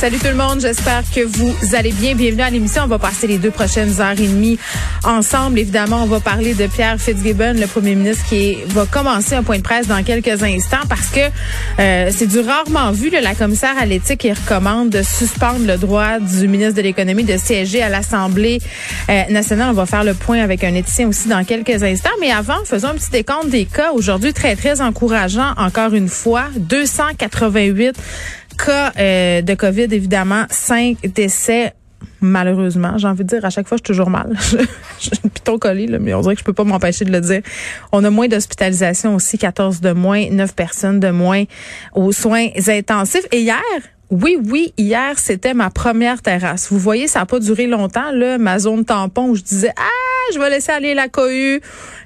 Salut tout le monde, j'espère que vous allez bien. Bienvenue à l'émission. On va passer les deux prochaines heures et demie ensemble. Évidemment, on va parler de Pierre Fitzgibbon, le premier ministre, qui va commencer un point de presse dans quelques instants parce que euh, c'est du rarement vu. la commissaire à l'éthique recommande de suspendre le droit du ministre de l'économie de siéger à l'Assemblée euh, nationale. On va faire le point avec un éthicien aussi dans quelques instants. Mais avant, faisons un petit décompte des cas. Aujourd'hui, très, très encourageant, encore une fois. 288 cas euh, de COVID, évidemment, cinq décès malheureusement, j'ai envie de dire, à chaque fois, je suis toujours mal. J'ai une piton collé, là, mais on dirait que je peux pas m'empêcher de le dire. On a moins d'hospitalisation aussi, 14 de moins, 9 personnes de moins aux soins intensifs. Et hier, oui, oui, hier, c'était ma première terrasse. Vous voyez, ça n'a pas duré longtemps, là, ma zone tampon où je disais, ah, je vais laisser aller la cohue,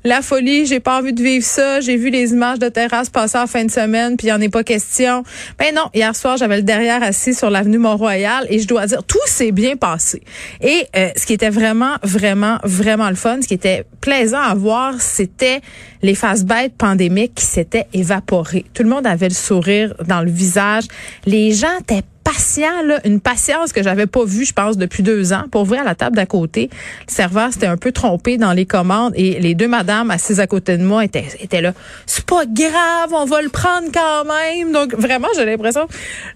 la folie, j'ai pas envie de vivre ça. J'ai vu les images de terrasse passer en fin de semaine, puis il en est pas question. Ben non, hier soir, j'avais le derrière assis sur l'avenue Mont-Royal et je dois dire, tout s'est bien passé. Et euh, ce qui était vraiment, vraiment, vraiment le fun, ce qui était plaisant à voir, c'était les faces bêtes pandémiques qui s'étaient évaporées. Tout le monde avait le sourire dans le visage. Les gens étaient patient, là, une patience que j'avais pas vue, je pense, depuis deux ans. Pour ouvrir la table d'à côté, le serveur s'était un peu trompé dans les commandes et les deux madames assises à côté de moi étaient, étaient là. C'est pas grave, on va le prendre quand même. Donc vraiment, j'ai l'impression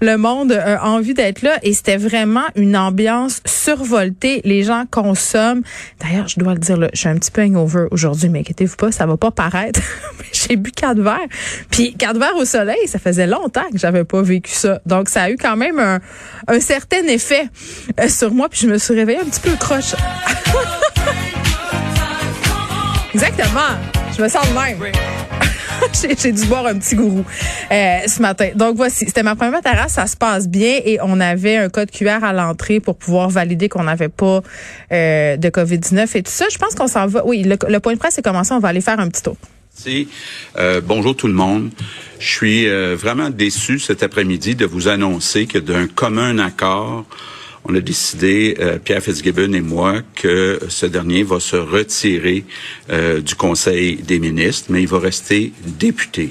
le monde a envie d'être là et c'était vraiment une ambiance survoltée. Les gens consomment. D'ailleurs, je dois le dire, là, je suis un petit peu hangover aujourd'hui, mais inquiétez-vous pas, ça va pas paraître. j'ai bu quatre verres. Puis quatre verres au soleil, ça faisait longtemps que j'avais pas vécu ça. Donc ça a eu quand même un, certain effet euh, sur moi, puis je me suis réveillée un petit peu croche. Exactement. Je me sens de même. J'ai dû boire un petit gourou euh, ce matin. Donc voici, c'était ma première terrasse, ça se passe bien et on avait un code QR à l'entrée pour pouvoir valider qu'on n'avait pas euh, de COVID-19 et tout ça. Je pense qu'on s'en va. Oui, le, le point de presse est commencé, on va aller faire un petit tour. Euh, bonjour tout le monde. Je suis euh, vraiment déçu cet après-midi de vous annoncer que d'un commun accord, on a décidé, euh, Pierre Fitzgibbon et moi, que ce dernier va se retirer du Conseil des ministres, mais il va rester député.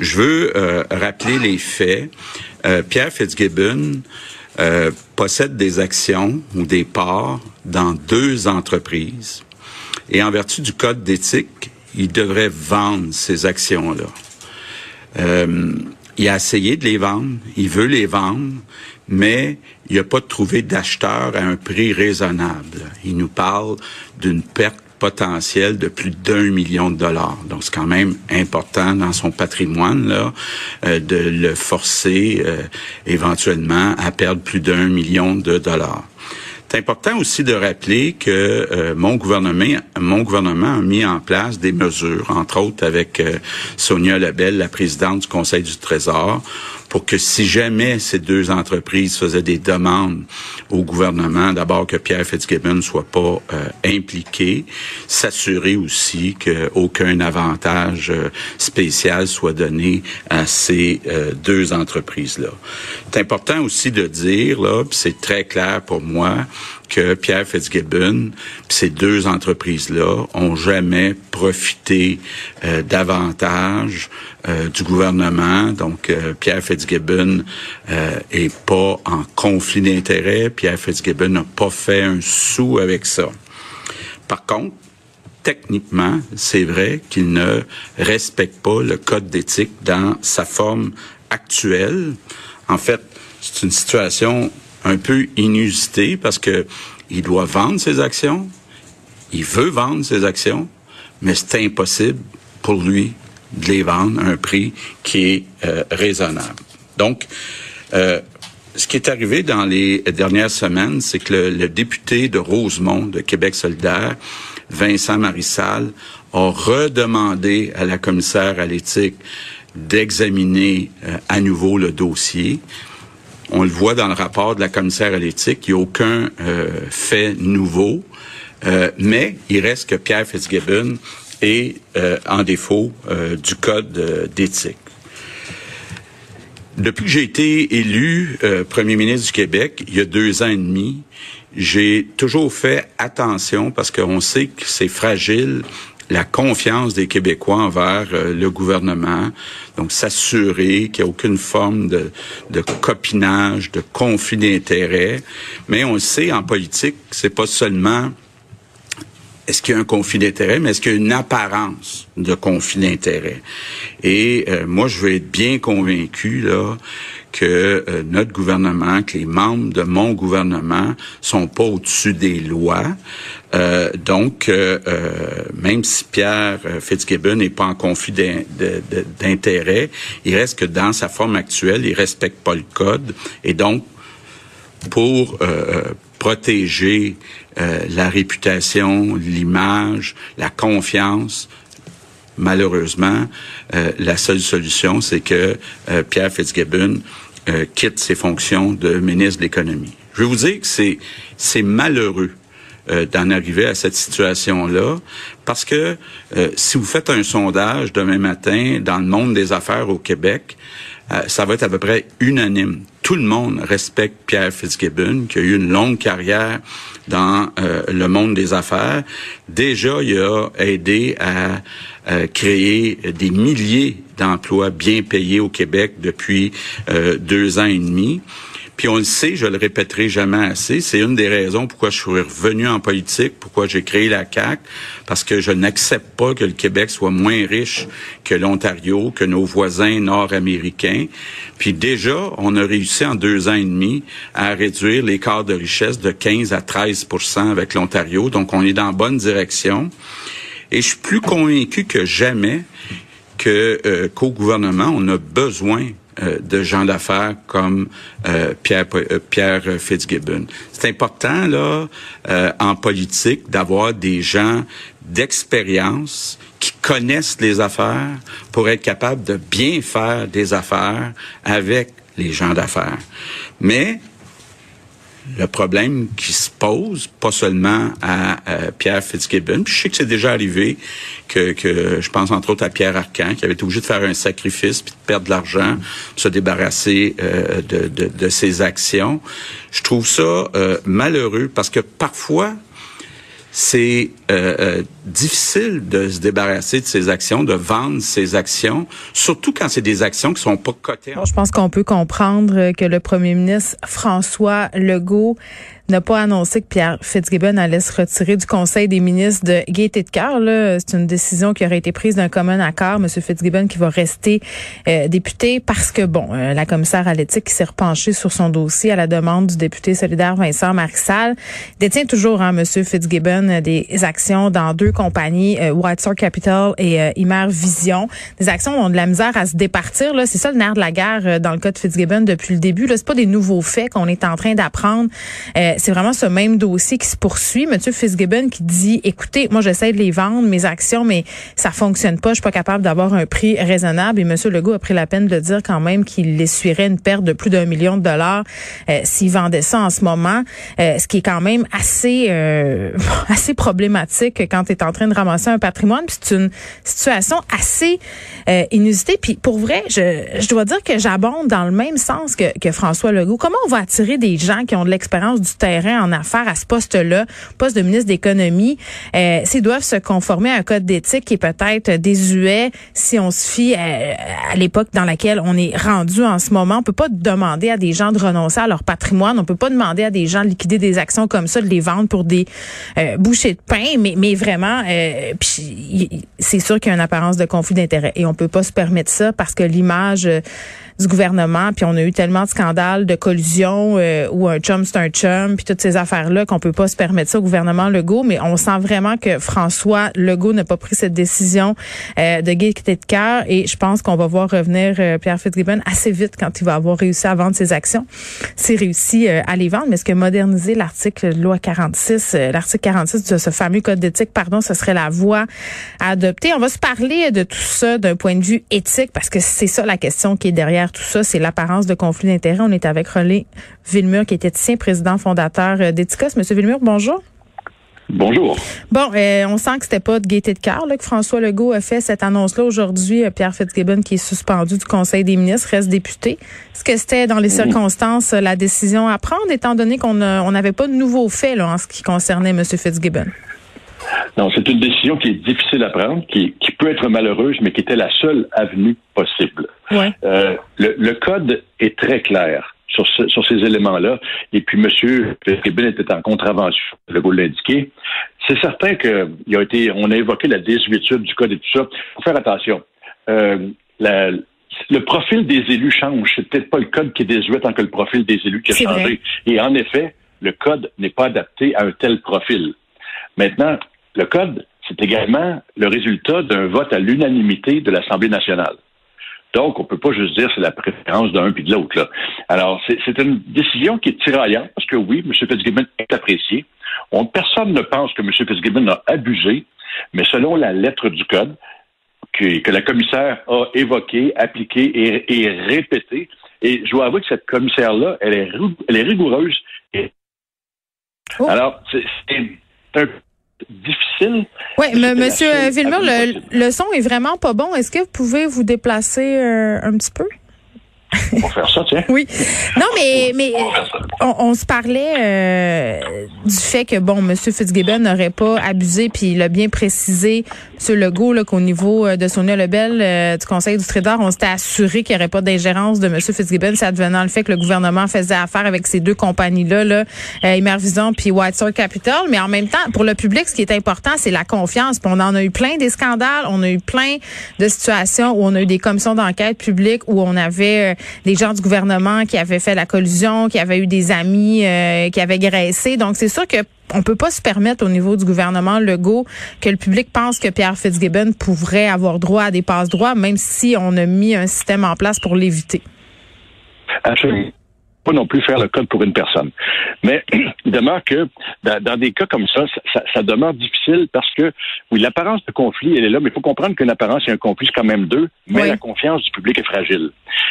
Je veux rappeler les faits. Pierre Fitzgibbon possède des actions ou des parts dans deux entreprises. Et en vertu du code d'éthique, il devrait vendre ces actions-là. Euh, il a essayé de les vendre, il veut les vendre, mais il n'a pas trouvé d'acheteur à un prix raisonnable. Il nous parle d'une perte potentielle de plus d'un million de dollars. Donc, c'est quand même important dans son patrimoine là, euh, de le forcer euh, éventuellement à perdre plus d'un million de dollars. C'est important aussi de rappeler que euh, mon gouvernement, mon gouvernement a mis en place des mesures, entre autres avec euh, Sonia Lebel, la présidente du Conseil du Trésor, pour que si jamais ces deux entreprises faisaient des demandes au gouvernement, d'abord que Pierre Fitzgibbon ne soit pas euh, impliqué, s'assurer aussi qu'aucun avantage euh, spécial soit donné à ces euh, deux entreprises-là. C'est important aussi de dire, là, c'est très clair pour moi, que Pierre Fitzgibbon, ces deux entreprises-là, ont jamais profité euh, davantage euh, du gouvernement. Donc, euh, Pierre Fitzgibbon est pas en conflit d'intérêts. Pierre Fitzgibbon n'a pas fait un sou avec ça. Par contre, techniquement, c'est vrai qu'il ne respecte pas le code d'éthique dans sa forme actuelle. En fait, c'est une situation un peu inusité parce que il doit vendre ses actions, il veut vendre ses actions, mais c'est impossible pour lui de les vendre à un prix qui est euh, raisonnable. Donc, euh, ce qui est arrivé dans les dernières semaines, c'est que le, député de Rosemont, de Québec solidaire, Vincent Marissal, a redemandé à la commissaire à l'éthique d'examiner euh, à nouveau le dossier. On le voit dans le rapport de la commissaire à l'éthique, il n'y a aucun euh, fait nouveau, euh, mais il reste que Pierre Fitzgibbon est euh, en défaut du code d'éthique. Depuis que j'ai été élu euh, premier ministre du Québec, il y a deux ans et demi, j'ai toujours fait attention parce qu'on sait que c'est fragile la confiance des Québécois envers euh, le gouvernement. Donc, s'assurer qu'il n'y a aucune forme de, de copinage, de conflit d'intérêts. Mais on sait, en politique, c'est pas seulement est-ce qu'il y a un conflit d'intérêt, mais est-ce qu'il y a une apparence de conflit d'intérêt? Et euh, moi, je veux être bien convaincu là que euh, notre gouvernement, que les membres de mon gouvernement sont pas au-dessus des lois. Euh, donc, même si Pierre Fitzgibbon n'est pas en conflit d'intérêt, il reste que dans sa forme actuelle, il respecte pas le code. Et donc, pour protéger euh, la réputation, l'image, la confiance. Malheureusement, euh, la seule solution, c'est que euh, Pierre Fitzgibbon quitte ses fonctions de ministre de l'économie. Je vais vous dire que c'est c'est malheureux d'en arriver à cette situation-là, parce que si vous faites un sondage demain matin dans le monde des affaires au Québec, ça va être à peu près unanime tout le monde respecte Pierre Fitzgibbon, qui a eu une longue carrière dans euh, le monde des affaires. Déjà, il a aidé à, créer des milliers d'emplois bien payés au Québec depuis euh, deux ans et demi. Puis on le sait, je le répéterai jamais assez, c'est une des raisons pourquoi je suis revenu en politique, pourquoi j'ai créé la CAC, parce que je n'accepte pas que le Québec soit moins riche que l'Ontario, que nos voisins nord-américains. Puis déjà, on a réussi en deux ans et demi à réduire l'écart de richesse de 15 à 13% avec l'Ontario. Donc on est dans la bonne direction. Et je suis plus convaincu que jamais que euh, qu'au gouvernement, on a besoin euh, de gens d'affaires comme euh, Pierre, euh, Pierre Fitzgibbon. C'est important là en politique d'avoir des gens d'expérience qui connaissent les affaires pour être capable de bien faire des affaires avec les gens d'affaires. Mais le problème qui se pose, pas seulement à, Pierre Fitzgibbon, je sais que c'est déjà arrivé que, je pense entre autres à Pierre Arcan, qui avait été obligé de faire un sacrifice puis de perdre de l'argent, pour se débarrasser euh, de, de, de, ses actions. Je trouve ça euh, malheureux parce que parfois, c'est euh, euh, difficile de se débarrasser de ses actions, de vendre ses actions, surtout quand c'est des actions qui sont pas cotées. je pense qu'on peut comprendre que le premier ministre François Legault n'a pas annoncé que Pierre Fitzgibbon allait se retirer du Conseil des ministres de Gaieté de cœur. C'est une décision qui aurait été prise d'un commun accord. Monsieur Fitzgibbon qui va rester euh, député parce que, bon, la commissaire à l'éthique qui s'est repenchée sur son dossier à la demande du député solidaire Vincent Marissal détient toujours, hein, Monsieur Fitzgibbon, des actions dans deux compagnies, euh, White Capital et euh, Imer Vision. Des actions ont de la misère à se départir. C'est ça le nerf de la guerre euh, dans le cas de Fitzgibbon depuis le début. C'est pas des nouveaux faits qu'on est en train d'apprendre. Euh, c'est vraiment ce même dossier qui se poursuit. Monsieur Fitzgibbon qui dit, écoutez, moi j'essaie de les vendre mes actions, mais ça fonctionne pas. Je suis pas capable d'avoir un prix raisonnable. Et Monsieur Legault a pris la peine de dire quand même qu'il essuierait une perte de plus d'un million de dollars s'il vendait ça en ce moment, ce qui est quand même assez assez problématique quand tu es en train de ramasser un patrimoine. C'est une situation assez euh, inusitée. Puis pour vrai, je, je dois dire que j'abonde dans le même sens que, que François Legault. Comment on va attirer des gens qui ont de l'expérience du terrain en affaires à ce poste-là, poste de ministre d'économie, euh, s'ils doivent se conformer à un code d'éthique qui est peut-être désuet si on se fie euh, à, l'époque dans laquelle on est rendu en ce moment. On peut pas demander à des gens de renoncer à leur patrimoine. On peut pas demander à des gens de liquider des actions comme ça, de les vendre pour des euh, bouchées de pain, mais, mais vraiment, euh, c'est sûr qu'il y a une apparence de conflit d'intérêt et on peut pas se permettre ça parce que l'image euh, du gouvernement, puis on a eu tellement de scandales de collusion euh, où un chum c'est un chum, puis toutes ces affaires-là qu'on peut pas se permettre ça au gouvernement Legault, mais on sent vraiment que François Legault n'a pas pris cette décision euh, de gaieté de cœur et je pense qu'on va voir revenir euh, Pierre Fitzgibbon assez vite quand il va avoir réussi à vendre ses actions. S'il réussit euh, à les vendre, mais est-ce que moderniser l'article de loi 46, l'article 46 de ce fameux code d'éthique, pardon, ce serait la voie à adopter? On va se parler de tout ça d'un point de vue éthique parce que c'est ça la question qui est derrière tout ça, c'est l'apparence de conflit d'intérêts. On est avec Relais Villemur, qui était ici, président fondateur euh, d'Eticos. Monsieur Villemur, bonjour. Bonjour. Bon, euh, on sent que c'était pas de gaieté de cœur que François Legault a fait cette annonce-là aujourd'hui. Euh, Pierre Fitzgibbon, qui est suspendu du Conseil des ministres, reste député. Est-ce que c'était dans les mhm. circonstances la décision à prendre, étant donné qu'on n'avait pas de nouveaux faits en ce qui concernait M. Fitzgibbon? Non, c'est une décision qui est difficile à prendre, qui, peut être malheureuse, mais qui était la seule avenue possible. Ouais. Euh, le, le code est très clair sur, ces éléments-là. Et puis, M. Fitzgibbon était en contravention, le goût l'indiquer. C'est certain qu'il a été, on a évoqué la désuétude du code et tout ça. Il faut faire attention. Euh, le profil des élus change. C'est peut-être pas le code qui est désuet tant que le profil des élus qui a changé. Et en effet, le code n'est pas adapté à un tel profil. Maintenant, le code, c'est également le résultat d'un vote à l'unanimité de l'Assemblée nationale. Donc, on peut pas juste dire c'est la préférence d'un puis de l'autre. Là. Alors, c'est une décision qui est tiraillante parce que oui, M. Fitzgibbon est apprécié. On, personne ne pense que M. Fitzgibbon a abusé, mais selon la lettre du code que, que la commissaire a évoquée, appliquée et, et répétée, et je dois avouer que cette commissaire-là, elle est, elle est rigoureuse. Oh. Alors, c'est un difficile. Oui, Monsieur Villemur, le, le, son est vraiment pas bon. Est-ce que vous pouvez vous déplacer euh, un petit peu? On va faire ça, tiens. Oui. Non, mais, mais on, se parlait euh, du fait que, bon, M. Fitzgibbon n'aurait pas abusé, puis il a bien précisé, M. Legault, qu'au niveau euh, de Sonia Lebel, euh, du Conseil du Trésor, on s'était assuré qu'il n'y aurait pas d'ingérence de M. Fitzgibbon, ça devenant le fait que le gouvernement faisait affaire avec ces deux compagnies-là, là, euh, puis White Capital. Mais en même temps, pour le public, ce qui est important, c'est la confiance. Puis on en a eu plein des scandales, on a eu plein de situations où on a eu des commissions d'enquête publiques où on avait des gens du gouvernement qui avaient fait la collusion, qui avaient eu des amis euh, qui avaient graissé. Donc, c'est sûr que on peut pas se permettre au niveau du gouvernement Legault que le public pense que Pierre Fitzgibbon pourrait avoir droit à des passes droits, même si on a mis un système en place pour l'éviter. Pas non plus faire le code pour une personne. Mais il demeure que dans, des cas comme ça, ça, demeure difficile parce que, oui, l'apparence de conflit, elle est là, mais il faut comprendre qu'une apparence et un conflit, c'est quand même deux, mais la confiance du public est fragile.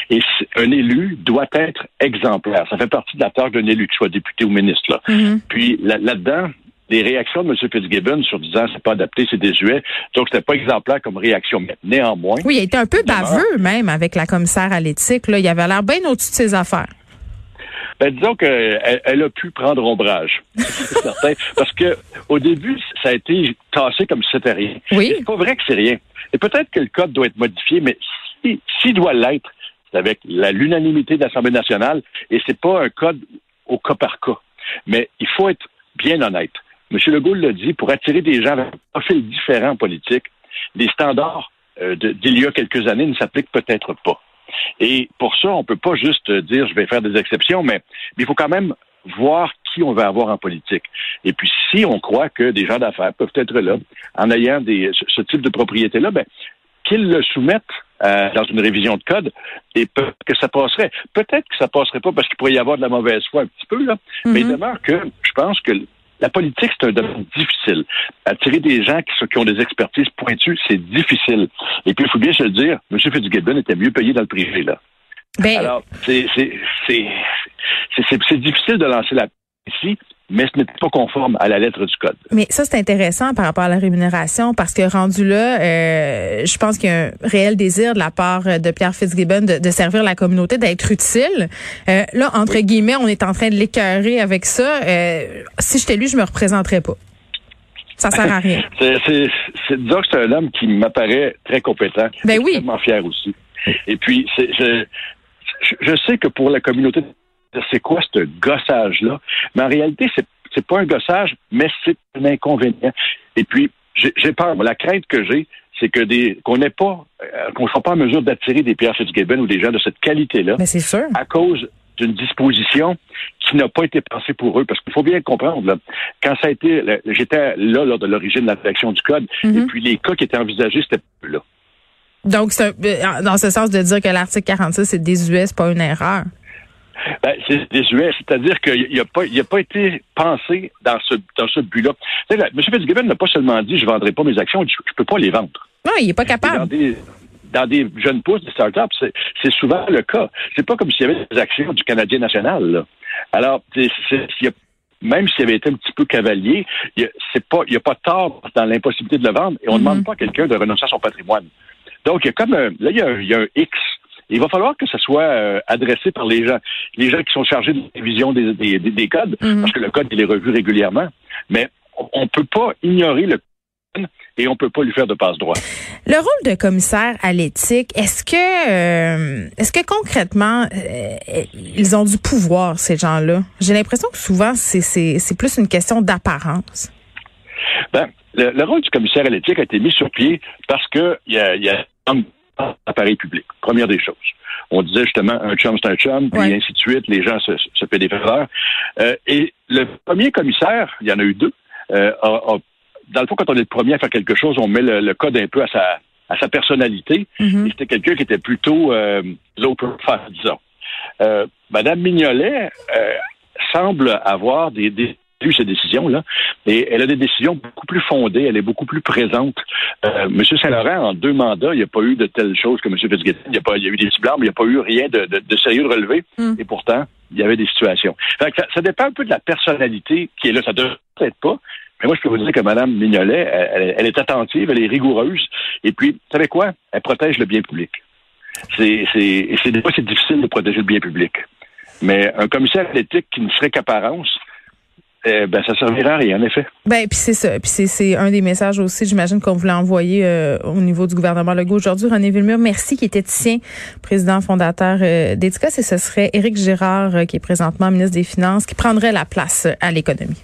Et un élu doit être exemplaire. Ça fait partie de la tâche d'un élu, qu'il soit député ou ministre. Là. Mm-hmm. Puis là-dedans, les réactions de M. Fitzgibbon sur disant c'est pas adapté, c'est désuet. Donc, c'était pas exemplaire comme réaction. Mais néanmoins. Oui, il été un peu baveux même avec la commissaire à l'éthique. Il avait l'air bien au-dessus de ses affaires. Ben, disons qu'elle elle a pu prendre ombrage. certain. Parce que au début, ça a été tassé comme si c'était rien. Oui. C'est pas vrai que c'est rien. Et peut-être que le code doit être modifié, mais s'il si, doit l'être, c'est avec l'unanimité de l'Assemblée nationale et c'est pas un code au cas par cas. Mais il faut être bien honnête. M. Legault l'a dit, pour attirer des gens avec un profil différent politique, les standards euh, d'il y a quelques années ne s'appliquent peut-être pas. Et pour ça, on peut pas juste dire je vais faire des exceptions, mais, il faut quand même voir qui on va avoir en politique. Et puis, si on croit que des gens d'affaires peuvent être là, en ayant des, ce type de propriété-là, ben, qu'ils le soumettent euh, dans une révision de code et que ça passerait. Peut-être que ça passerait pas parce qu'il pourrait y avoir de la mauvaise foi un petit peu, là, mais il mm-hmm. demeure que je pense que la politique, c'est un domaine difficile. Attirer des gens qui, ont des expertises pointues, c'est difficile. Et puis, il faut bien se le dire, M. Fitzgibbon était mieux payé dans le privé, là. Ben... Alors, c'est difficile de lancer la ici, mais ce n'est pas conforme à la lettre du code. Mais ça, c'est intéressant par rapport à la rémunération, parce que rendu là, euh, je pense qu'il y a un réel désir de la part de Pierre Fitzgibbon de, servir la communauté, d'être utile. Euh, là, entre guillemets, on est en train de l'écœurer avec ça. Euh, si j'étais lui, je me représenterais pas. Ça sert à rien. c'est, disons que c'est un homme qui m'apparaît très compétent. Ben oui. Extrêmement fier aussi. Et puis, c'est, je, je sais que pour la communauté c'est quoi ce gossage-là? Mais en réalité, c'est c'est pas un gossage, mais c'est un inconvénient. Et puis, j'ai peur. La crainte que j'ai, c'est que des qu'on n'ait pas, euh, qu'on soit pas en mesure d'attirer des Pierre Fitzgibbon ou des gens de cette qualité-là. Mais c'est sûr. À cause d'une disposition qui n'a pas été pensée pour eux. Parce qu'il faut bien comprendre, là, quand ça a été, j'étais là lors de l'origine de la rédaction du code, mm-hmm. et puis les cas qui étaient envisagés, c'était là. Donc, c'est euh, dans ce sens de dire que l'article 46 est désuet, c'est pas une erreur. Ben, c'est désuet, c'est-à-dire qu'il n'a pas, a pas été pensé dans ce, dans ce but-là. M. Fitzgibbon n'a pas seulement dit je ne vendrai pas mes actions, je ne peux pas les vendre. Non, il n'est pas capable. Dans des, jeunes pousses, des startups, c'est souvent le cas. C'est pas comme s'il y avait des actions du Canadien national. Là. Alors, n'y a même s'il avait été un petit peu cavalier, il n'y a pas tort dans l'impossibilité de le vendre et on ne demande pas à quelqu'un de renoncer à son patrimoine. Donc, il y a comme un, là, il y a, il y a un X. Il va falloir que ce soit euh, adressé par les gens, les gens qui sont chargés de la révision des, des, des codes, parce que le code, il est revu régulièrement. Mais on ne peut pas ignorer le et on peut pas lui faire de passe droit. Le rôle de commissaire à l'éthique, est-ce que euh, est-ce que concrètement euh, ils ont du pouvoir ces gens-là? J'ai l'impression que souvent c'est plus une question d'apparence. Ben, le, rôle du commissaire à l'éthique a été mis sur pied parce que il y a, y a appareil public. Première des choses. On disait justement un chum c'est un chum, puis ainsi de suite. Les gens se, se paient des faveurs. Euh, et le premier commissaire, il y en a eu deux, a, a dans le fond, quand on est le premier à faire quelque chose, on met le, code un peu à sa, à sa personnalité. Mm-hmm. Et c'était quelqu'un qui était plutôt euh, low profile, disons. Euh, Madame Mignolet euh, semble avoir des, des ces décisions-là. Et elle a des décisions beaucoup plus fondées, elle est beaucoup plus présente. Euh, M. Saint-Laurent, en deux mandats, il n'y a pas eu de telles choses que M. Fitzgibbon. Il y a, pas, il y a eu des ciblars, mais il n'y a pas eu rien de, de, sérieux de relevé. Mm. Et pourtant, il y avait des situations. ça, ça, dépend un peu de la personnalité qui est là. Ça ne devrait être pas, mais moi, je peux vous dire que Mme Mignolet, elle, est attentive, elle est rigoureuse. Et puis, vous savez quoi? Elle protège le bien public. C'est, c'est, c'est, c'est difficile de protéger le bien public. Mais un commissaire d'éthique qui ne serait qu'apparence, eh ben, ça servirait à rien, en effet. Ben, puis c'est ça. Puis c'est, un des messages aussi, j'imagine, qu'on voulait envoyer euh, au niveau du gouvernement Legault aujourd'hui. René Villemur, merci, qui était tien, président fondateur euh, Et ce serait Éric Girard, euh, qui est présentement ministre des Finances, qui prendrait la place à l'économie.